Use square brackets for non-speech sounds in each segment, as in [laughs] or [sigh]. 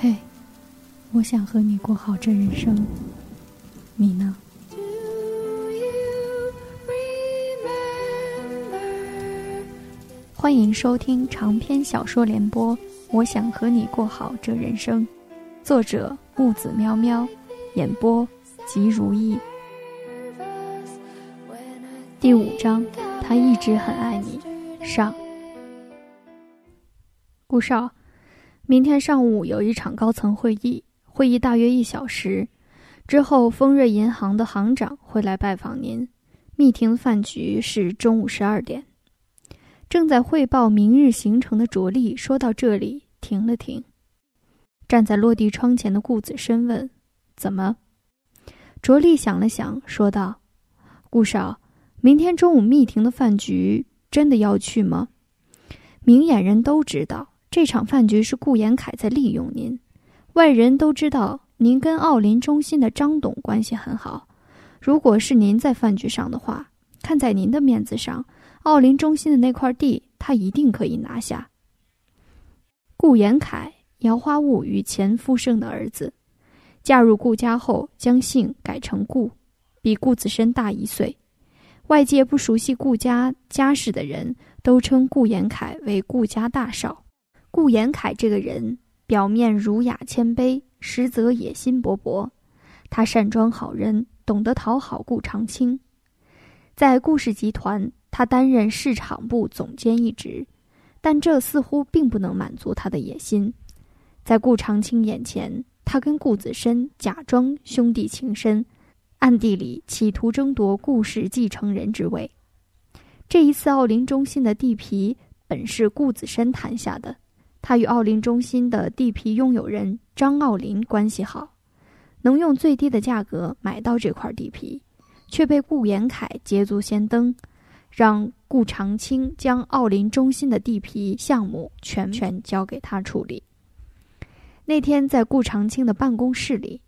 嘿，我想和你过好这人生，你呢？欢迎收听长篇小说联播《我想和你过好这人生》，作者木子喵喵，演播吉如意。第五章，他一直很爱你。上，顾少，明天上午有一场高层会议，会议大约一小时，之后丰瑞银行的行长会来拜访您。密庭饭局是中午十二点。正在汇报明日行程的卓丽说到这里，停了停。站在落地窗前的顾子深问：“怎么？”卓丽想了想，说道：“顾少，明天中午密庭的饭局真的要去吗？明眼人都知道，这场饭局是顾延凯在利用您。外人都知道，您跟奥林中心的张董关系很好。如果是您在饭局上的话，看在您的面子上。”奥林中心的那块地，他一定可以拿下。顾延凯，姚花雾与钱福生的儿子，嫁入顾家后，将姓改成顾，比顾子深大一岁。外界不熟悉顾家家世的人都称顾延凯为顾家大少。顾延凯这个人，表面儒雅谦卑，实则野心勃勃。他善装好人，懂得讨好顾长青，在顾氏集团。他担任市场部总监一职，但这似乎并不能满足他的野心。在顾长青眼前，他跟顾子深假装兄弟情深，暗地里企图争夺顾氏继承人之位。这一次奥林中心的地皮本是顾子深谈下的，他与奥林中心的地皮拥有人张奥林关系好，能用最低的价格买到这块地皮，却被顾延凯捷足先登。让顾长青将奥林中心的地皮项目全权交给他处理。那天在顾长青的办公室里，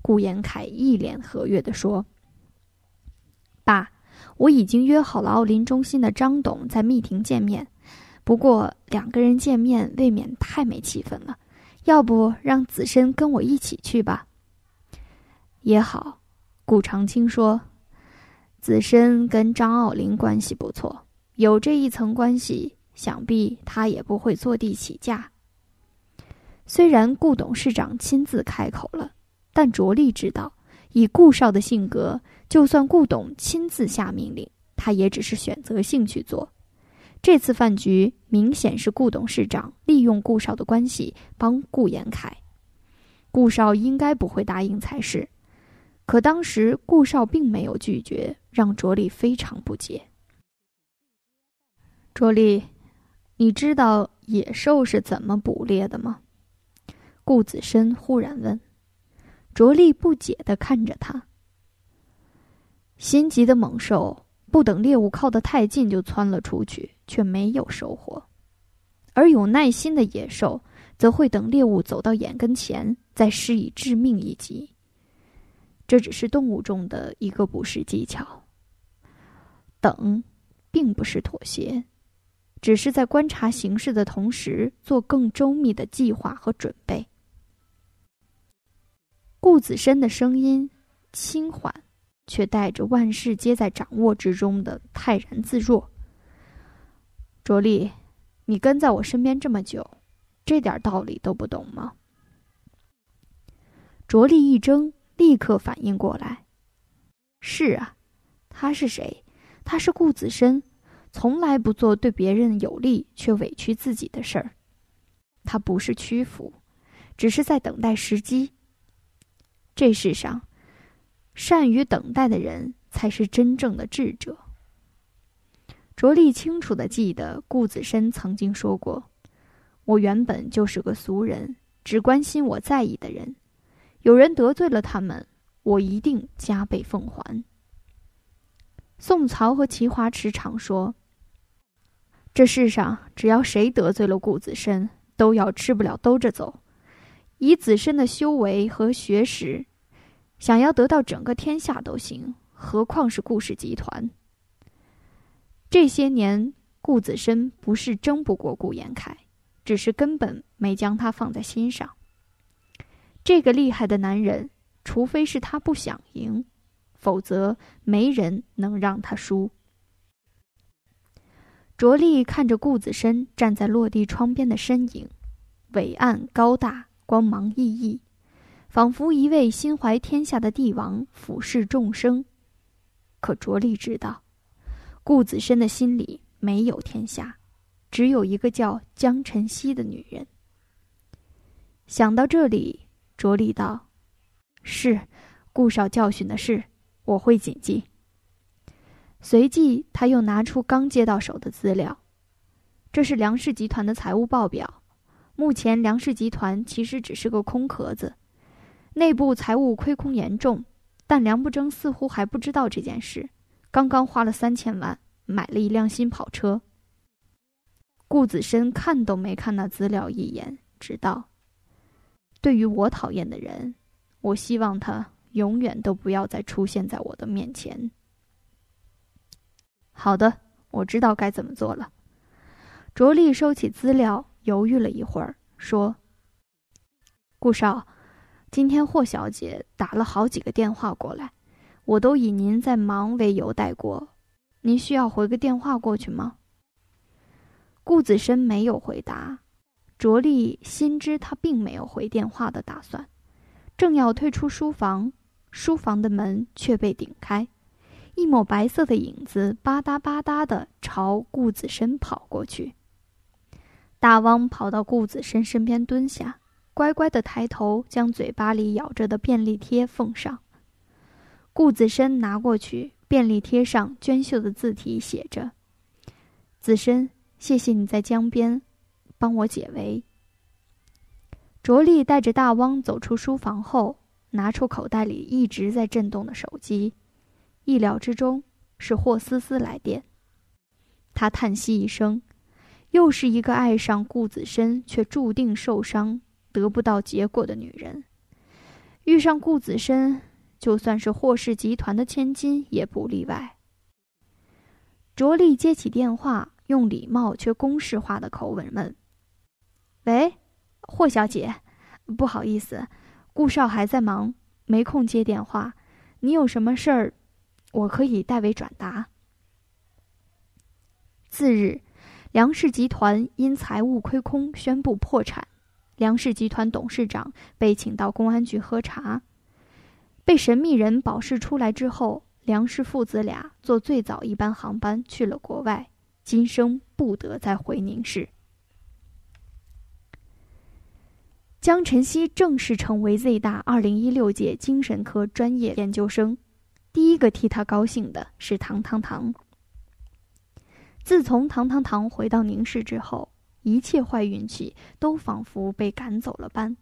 顾延凯一脸和悦地说：“爸，我已经约好了奥林中心的张董在密庭见面，不过两个人见面未免太没气氛了，要不让子申跟我一起去吧？”也好，顾长青说。子申跟张奥林关系不错，有这一层关系，想必他也不会坐地起价。虽然顾董事长亲自开口了，但卓丽知道，以顾少的性格，就算顾董亲自下命令，他也只是选择性去做。这次饭局明显是顾董事长利用顾少的关系帮顾延凯，顾少应该不会答应才是。可当时顾少并没有拒绝，让卓丽非常不解。卓丽，你知道野兽是怎么捕猎的吗？顾子深忽然问。卓丽不解地看着他。心急的猛兽不等猎物靠得太近就窜了出去，却没有收获；而有耐心的野兽则会等猎物走到眼跟前，再施以致命一击。这只是动物中的一个捕食技巧。等，并不是妥协，只是在观察形势的同时，做更周密的计划和准备。顾子深的声音轻缓，却带着万事皆在掌握之中的泰然自若。卓丽，你跟在我身边这么久，这点道理都不懂吗？卓丽一怔。立刻反应过来，是啊，他是谁？他是顾子深，从来不做对别人有利却委屈自己的事儿。他不是屈服，只是在等待时机。这世上，善于等待的人才是真正的智者。卓丽清楚的记得，顾子深曾经说过：“我原本就是个俗人，只关心我在意的人。”有人得罪了他们，我一定加倍奉还。宋曹和齐华池常说：“这世上只要谁得罪了顾子深，都要吃不了兜着走。以子深的修为和学识，想要得到整个天下都行，何况是顾氏集团？这些年，顾子深不是争不过顾延凯，只是根本没将他放在心上。”这个厉害的男人，除非是他不想赢，否则没人能让他输。卓丽看着顾子深站在落地窗边的身影，伟岸高大，光芒熠熠，仿佛一位心怀天下的帝王俯视众生。可卓立知道，顾子深的心里没有天下，只有一个叫江晨曦的女人。想到这里，卓立道：“是，顾少教训的是，我会谨记。”随即，他又拿出刚接到手的资料，这是梁氏集团的财务报表。目前，梁氏集团其实只是个空壳子，内部财务亏空严重，但梁不争似乎还不知道这件事。刚刚花了三千万买了一辆新跑车。顾子深看都没看那资料一眼，直道：对于我讨厌的人，我希望他永远都不要再出现在我的面前。好的，我知道该怎么做了。卓丽收起资料，犹豫了一会儿，说：“顾少，今天霍小姐打了好几个电话过来，我都以您在忙为由带过。您需要回个电话过去吗？”顾子深没有回答。卓丽心知他并没有回电话的打算，正要退出书房，书房的门却被顶开。一抹白色的影子吧嗒吧嗒地朝顾子深跑过去。大汪跑到顾子深身边蹲下，乖乖的抬头将嘴巴里咬着的便利贴奉上。顾子深拿过去，便利贴上娟秀的字体写着：“子深，谢谢你在江边帮我解围。”卓丽带着大汪走出书房后，拿出口袋里一直在震动的手机。意料之中，是霍思思来电。他叹息一声，又是一个爱上顾子深却注定受伤、得不到结果的女人。遇上顾子深，就算是霍氏集团的千金也不例外。卓丽接起电话，用礼貌却公式化的口吻问：“喂，霍小姐，不好意思，顾少还在忙，没空接电话。你有什么事儿？”我可以代为转达。次日，梁氏集团因财务亏空宣布破产，梁氏集团董事长被请到公安局喝茶。被神秘人保释出来之后，梁氏父子俩坐最早一班航班去了国外，今生不得再回宁氏。江晨曦正式成为 Z 大二零一六届精神科专业研究生。第一个替他高兴的是唐唐唐。自从唐唐唐回到宁市之后，一切坏运气都仿佛被赶走了般，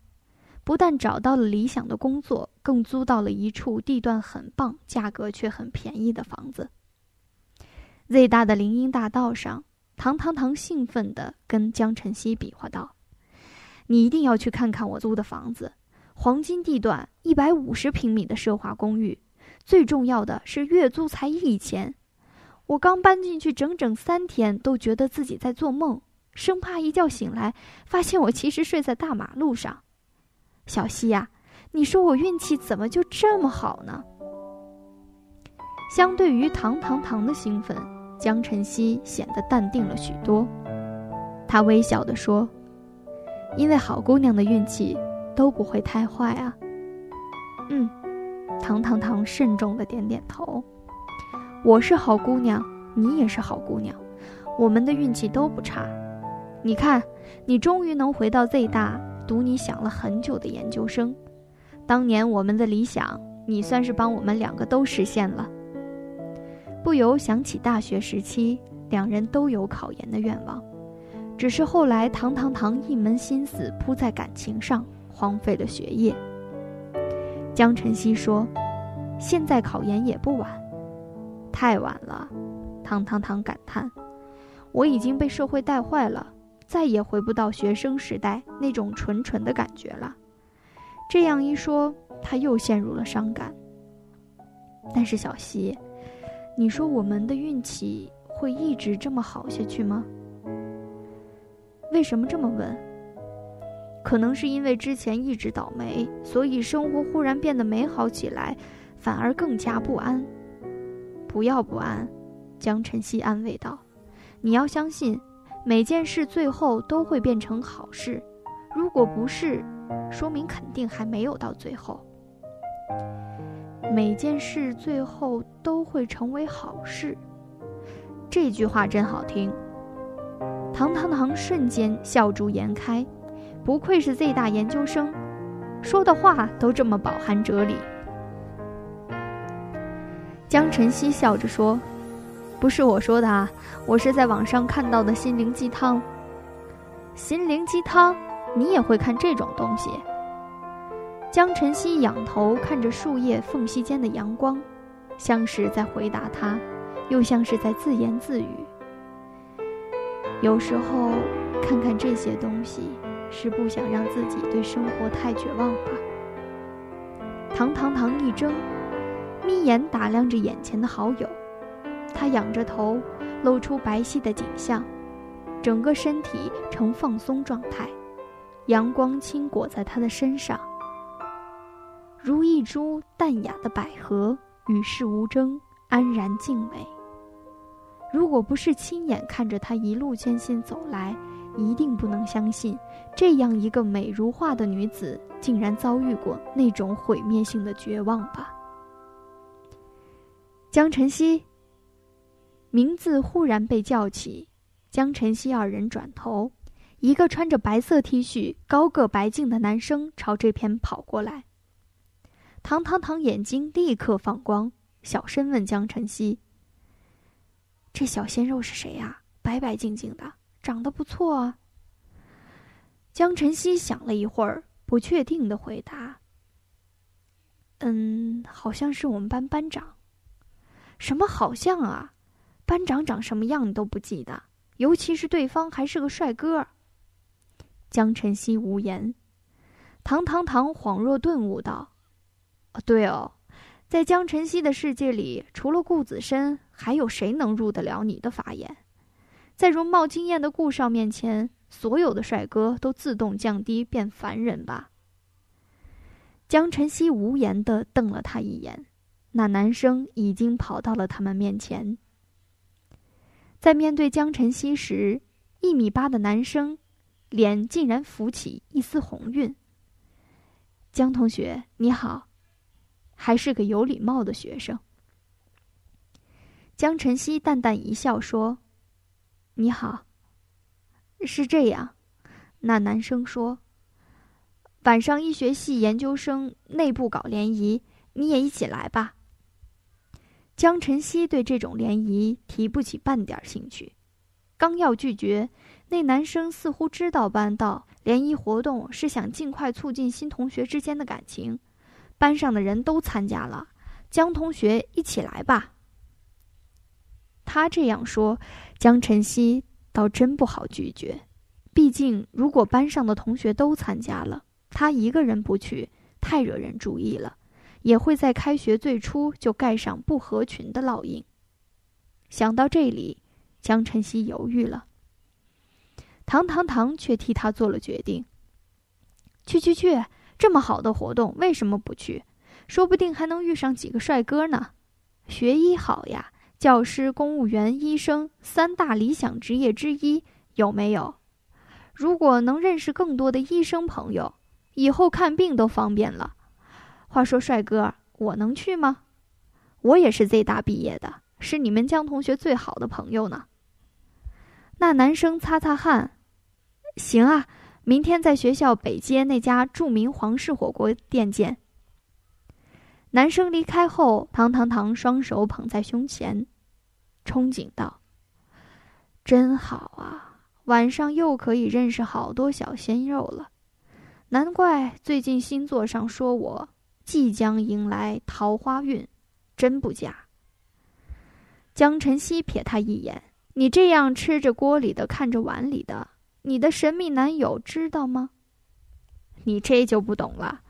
不但找到了理想的工作，更租到了一处地段很棒、价格却很便宜的房子。Z 大的林荫大道上，唐唐唐兴奋地跟江晨曦比划道：“你一定要去看看我租的房子，黄金地段，一百五十平米的奢华公寓。”最重要的是月租才一千，我刚搬进去整整三天，都觉得自己在做梦，生怕一觉醒来发现我其实睡在大马路上。小西呀，你说我运气怎么就这么好呢？相对于唐糖糖的兴奋，江晨曦显得淡定了许多。他微笑地说：“因为好姑娘的运气都不会太坏啊。”嗯。唐唐唐慎重的点点头。我是好姑娘，你也是好姑娘，我们的运气都不差。你看，你终于能回到 Z 大读你想了很久的研究生。当年我们的理想，你算是帮我们两个都实现了。不由想起大学时期，两人都有考研的愿望，只是后来唐唐唐一门心思扑在感情上，荒废了学业。江晨曦说：“现在考研也不晚，太晚了。”唐唐唐感叹：“我已经被社会带坏了，再也回不到学生时代那种纯纯的感觉了。”这样一说，他又陷入了伤感。但是小溪，你说我们的运气会一直这么好下去吗？为什么这么问？可能是因为之前一直倒霉，所以生活忽然变得美好起来，反而更加不安。不要不安，江晨曦安慰道：“你要相信，每件事最后都会变成好事。如果不是，说明肯定还没有到最后。每件事最后都会成为好事。”这句话真好听。唐唐唐瞬间笑逐颜开。不愧是 Z 大研究生，说的话都这么饱含哲理。江晨曦笑着说：“不是我说的啊，我是在网上看到的心灵鸡汤。心灵鸡汤，你也会看这种东西？”江晨曦仰头看着树叶缝隙间的阳光，像是在回答他，又像是在自言自语。有时候，看看这些东西。是不想让自己对生活太绝望吧？唐唐唐一怔，眯眼打量着眼前的好友。他仰着头，露出白皙的颈项，整个身体呈放松状态，阳光轻裹在他的身上，如一株淡雅的百合，与世无争，安然静美。如果不是亲眼看着他一路艰辛走来，一定不能相信，这样一个美如画的女子，竟然遭遇过那种毁灭性的绝望吧？江晨曦。名字忽然被叫起，江晨曦二人转头，一个穿着白色 T 恤、高个白净的男生朝这边跑过来。唐唐唐眼睛立刻放光，小声问江晨曦：“这小鲜肉是谁呀？白白净净的。”长得不错啊。江晨曦想了一会儿，不确定的回答：“嗯，好像是我们班班长。什么好像啊？班长长什么样你都不记得？尤其是对方还是个帅哥。”江晨曦无言。唐唐唐恍若顿悟道：“哦，对哦，在江晨曦的世界里，除了顾子深，还有谁能入得了你的法眼？”在容貌惊艳的顾少面前，所有的帅哥都自动降低，变凡人吧。江晨曦无言地瞪了他一眼，那男生已经跑到了他们面前。在面对江晨曦时，一米八的男生脸竟然浮起一丝红晕。江同学你好，还是个有礼貌的学生。江晨曦淡淡一笑说。你好。是这样，那男生说：“晚上医学系研究生内部搞联谊，你也一起来吧。”江晨曦对这种联谊提不起半点兴趣，刚要拒绝，那男生似乎知道般道：“联谊活动是想尽快促进新同学之间的感情，班上的人都参加了，江同学一起来吧。”他这样说。江晨曦倒真不好拒绝，毕竟如果班上的同学都参加了，他一个人不去，太惹人注意了，也会在开学最初就盖上不合群的烙印。想到这里，江晨曦犹豫了。唐唐唐却替他做了决定：去去去，这么好的活动，为什么不去？说不定还能遇上几个帅哥呢。学医好呀。教师、公务员、医生三大理想职业之一，有没有？如果能认识更多的医生朋友，以后看病都方便了。话说，帅哥，我能去吗？我也是 Z 大毕业的，是你们江同学最好的朋友呢。那男生擦擦汗，行啊，明天在学校北街那家著名皇室火锅店见。男生离开后，唐唐唐双手捧在胸前，憧憬道：“真好啊，晚上又可以认识好多小鲜肉了。难怪最近星座上说我即将迎来桃花运，真不假。”江晨曦瞥他一眼：“你这样吃着锅里的，看着碗里的，你的神秘男友知道吗？你这就不懂了，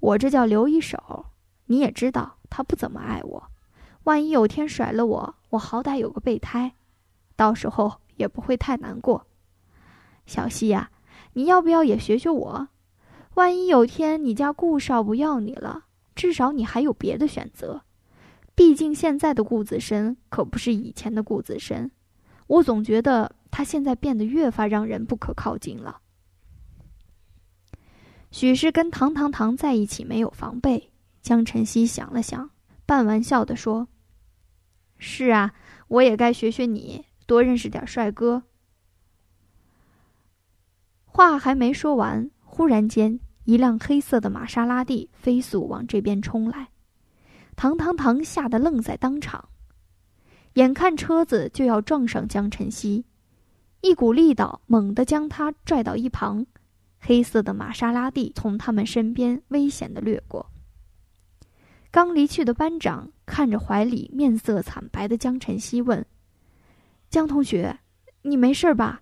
我这叫留一手。”你也知道他不怎么爱我，万一有天甩了我，我好歹有个备胎，到时候也不会太难过。小溪呀，你要不要也学学我，万一有天你家顾少不要你了，至少你还有别的选择。毕竟现在的顾子深可不是以前的顾子深，我总觉得他现在变得越发让人不可靠近了。许是跟唐唐唐在一起没有防备，江晨曦想了想，半玩笑的说：“是啊，我也该学学你，多认识点帅哥。”话还没说完，忽然间，一辆黑色的玛莎拉蒂飞速往这边冲来。唐唐唐吓得愣在当场，眼看车子就要撞上江晨曦，一股力道猛地将他拽到一旁，黑色的玛莎拉蒂从他们身边危险的掠过。刚离去的班长看着怀里面色惨白的江晨曦，问：“江同学，你没事吧？”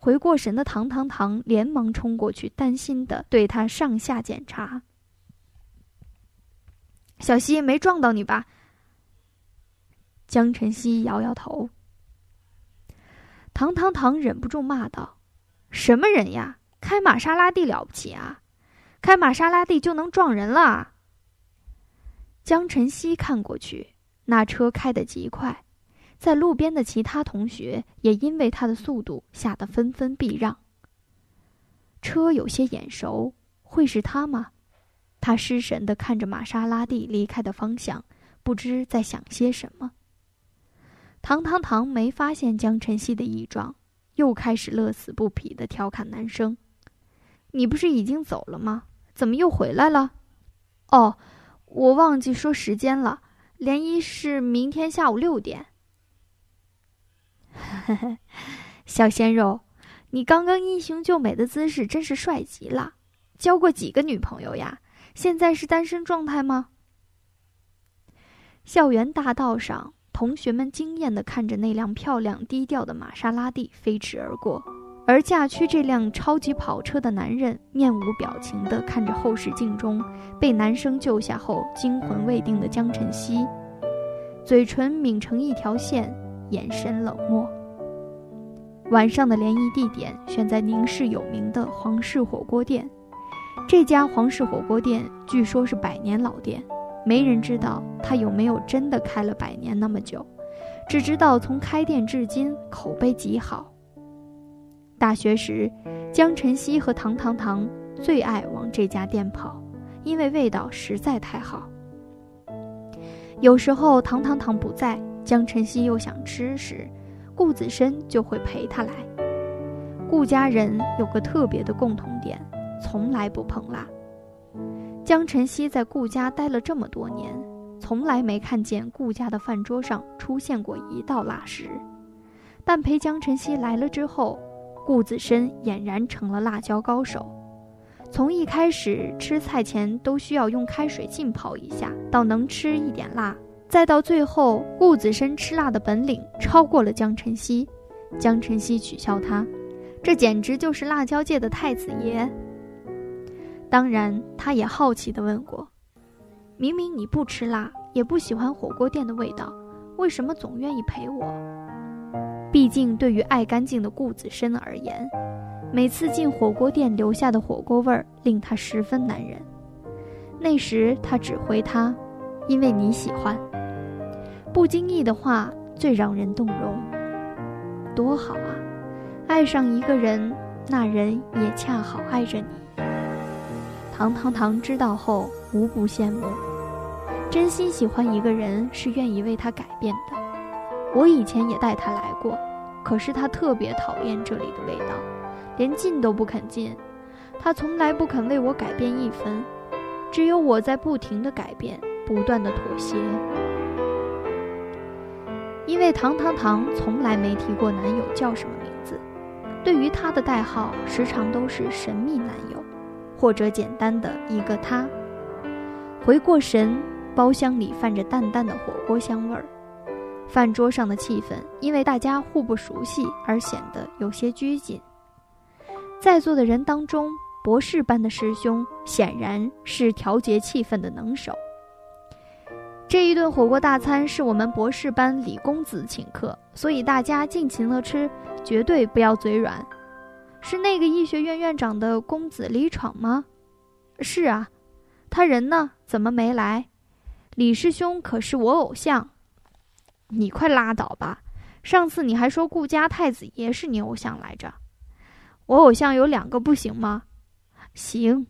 回过神的唐唐唐连忙冲过去，担心的对他上下检查。小溪没撞到你吧？江晨曦摇摇头。唐唐唐忍不住骂道：“什么人呀？开玛莎拉蒂了不起啊？开玛莎拉蒂就能撞人了？”江晨曦看过去，那车开得极快，在路边的其他同学也因为他的速度吓得纷纷避让。车有些眼熟，会是他吗？他失神地看着玛莎拉蒂离开的方向，不知在想些什么。唐唐唐没发现江晨曦的异状，又开始乐此不疲地调侃男生：“你不是已经走了吗？怎么又回来了？”“哦，我忘记说时间了，联谊是明天下午六点。”“，呵 [laughs] 呵小鲜肉，你刚刚英雄救美的姿势真是帅极了，交过几个女朋友呀？”现在是单身状态吗？校园大道上，同学们惊艳地看着那辆漂亮低调的玛莎拉蒂飞驰而过，而驾驱这辆超级跑车的男人面无表情地看着后视镜中被男生救下后惊魂未定的江晨曦，嘴唇抿成一条线，眼神冷漠。晚上的联谊地点选在宁市有名的皇室火锅店。这家皇室火锅店据说是百年老店，没人知道它有没有真的开了百年那么久，只知道从开店至今口碑极好。大学时，江晨曦和唐唐唐最爱往这家店跑，因为味道实在太好。有时候唐唐唐不在，江晨曦又想吃时，顾子深就会陪他来。顾家人有个特别的共同点。从来不碰辣。江晨曦在顾家待了这么多年，从来没看见顾家的饭桌上出现过一道辣食。但陪江晨曦来了之后，顾子深俨然成了辣椒高手。从一开始吃菜前都需要用开水浸泡一下，到能吃一点辣，再到最后顾子深吃辣的本领超过了江晨曦。江晨曦取笑他：“这简直就是辣椒界的太子爷。”当然，他也好奇地问过：“明明你不吃辣，也不喜欢火锅店的味道，为什么总愿意陪我？”毕竟，对于爱干净的顾子深而言，每次进火锅店留下的火锅味儿令他十分难忍。那时，他只回他：“因为你喜欢。”不经意的话最让人动容。多好啊！爱上一个人，那人也恰好爱着你。唐唐唐知道后无不羡慕，真心喜欢一个人是愿意为他改变的。我以前也带他来过，可是他特别讨厌这里的味道，连进都不肯进。他从来不肯为我改变一分，只有我在不停的改变，不断的妥协。因为唐唐唐从来没提过男友叫什么名字，对于他的代号时常都是神秘男友。或者简单的一个他。回过神，包厢里泛着淡淡的火锅香味儿，饭桌上的气氛因为大家互不熟悉而显得有些拘谨。在座的人当中，博士班的师兄显然是调节气氛的能手。这一顿火锅大餐是我们博士班李公子请客，所以大家尽情的吃，绝对不要嘴软。是那个医学院院长的公子李闯吗？是啊，他人呢？怎么没来？李师兄可是我偶像。你快拉倒吧！上次你还说顾家太子爷是你偶像来着。我偶像有两个，不行吗？行。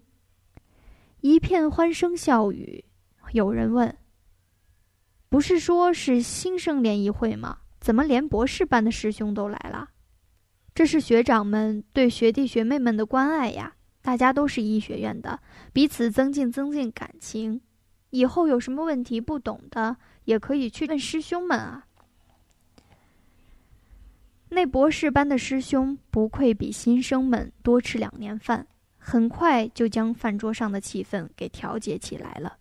一片欢声笑语。有人问：“不是说是新生联谊会吗？怎么连博士班的师兄都来了？”这是学长们对学弟学妹们的关爱呀！大家都是医学院的，彼此增进增进感情。以后有什么问题不懂的，也可以去问师兄们啊。那博士班的师兄不愧比新生们多吃两年饭，很快就将饭桌上的气氛给调节起来了。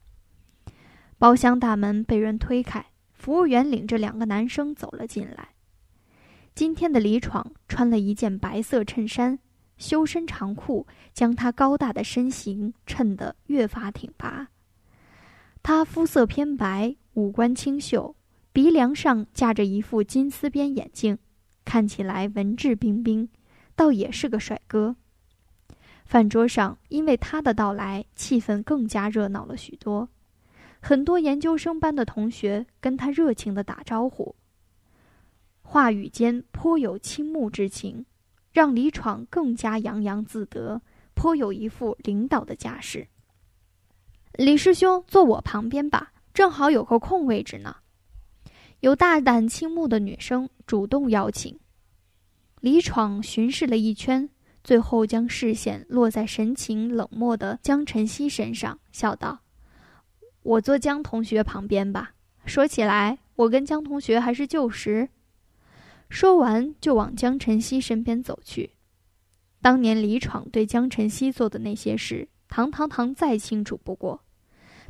包厢大门被人推开，服务员领着两个男生走了进来。今天的李闯穿了一件白色衬衫，修身长裤将他高大的身形衬得越发挺拔。他肤色偏白，五官清秀，鼻梁上架着一副金丝边眼镜，看起来文质彬彬，倒也是个帅哥。饭桌上因为他的到来，气氛更加热闹了许多，很多研究生班的同学跟他热情地打招呼。话语间颇有倾慕之情，让李闯更加洋洋自得，颇有一副领导的架势。李师兄，坐我旁边吧，正好有个空位置呢。有大胆倾慕的女生主动邀请。李闯巡视了一圈，最后将视线落在神情冷漠的江晨曦身上，笑道：“我坐江同学旁边吧。说起来，我跟江同学还是旧识。”说完，就往江晨曦身边走去。当年李闯对江晨曦做的那些事，唐唐唐再清楚不过。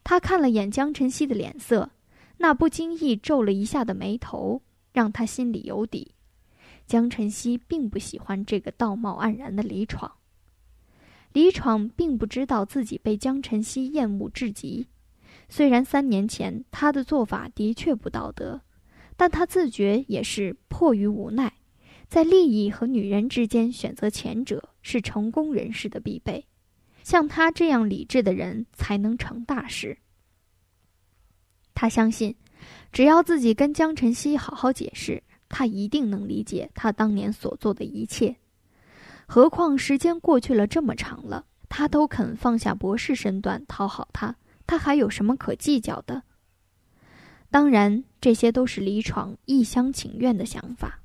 他看了眼江晨曦的脸色，那不经意皱了一下的眉头，让他心里有底。江晨曦并不喜欢这个道貌岸然的李闯。李闯并不知道自己被江晨曦厌恶至极，虽然三年前他的做法的确不道德。但他自觉也是迫于无奈，在利益和女人之间选择前者是成功人士的必备，像他这样理智的人才能成大事。他相信，只要自己跟江晨曦好好解释，他一定能理解他当年所做的一切。何况时间过去了这么长了，他都肯放下博士身段讨好他，他还有什么可计较的？当然，这些都是李闯一厢情愿的想法。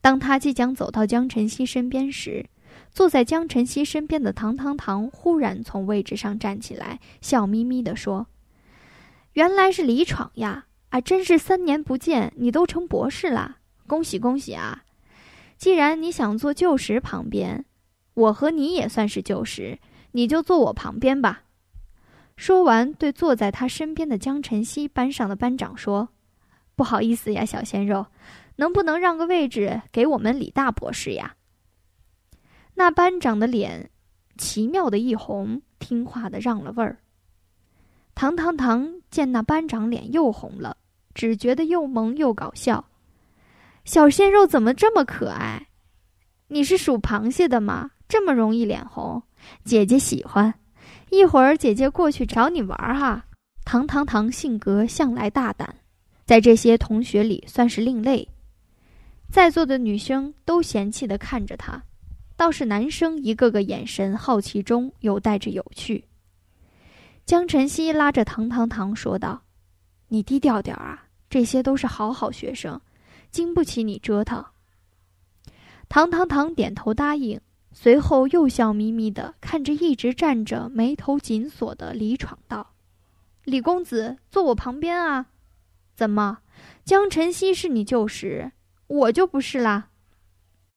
当他即将走到江晨曦身边时，坐在江晨曦身边的唐唐唐忽然从位置上站起来，笑眯眯地说：“原来是李闯呀！啊，真是三年不见，你都成博士了，恭喜恭喜啊！既然你想坐旧时旁边，我和你也算是旧时，你就坐我旁边吧。”说完，对坐在他身边的江晨曦班上的班长说：“不好意思呀，小鲜肉，能不能让个位置给我们李大博士呀？”那班长的脸奇妙的一红，听话的让了位儿。唐唐唐见那班长脸又红了，只觉得又萌又搞笑。小鲜肉怎么这么可爱？你是属螃蟹的吗？这么容易脸红？姐姐喜欢。一会儿姐姐过去找你玩哈。唐唐唐性格向来大胆，在这些同学里算是另类。在座的女生都嫌弃地看着他，倒是男生一个个眼神好奇中又带着有趣。江晨曦拉着唐唐唐说道：“你低调点啊，这些都是好好学生，经不起你折腾。”唐唐唐点头答应。随后又笑眯眯的看着一直站着、眉头紧锁的李闯道：“李公子，坐我旁边啊！怎么，江晨曦是你旧识，我就不是啦？”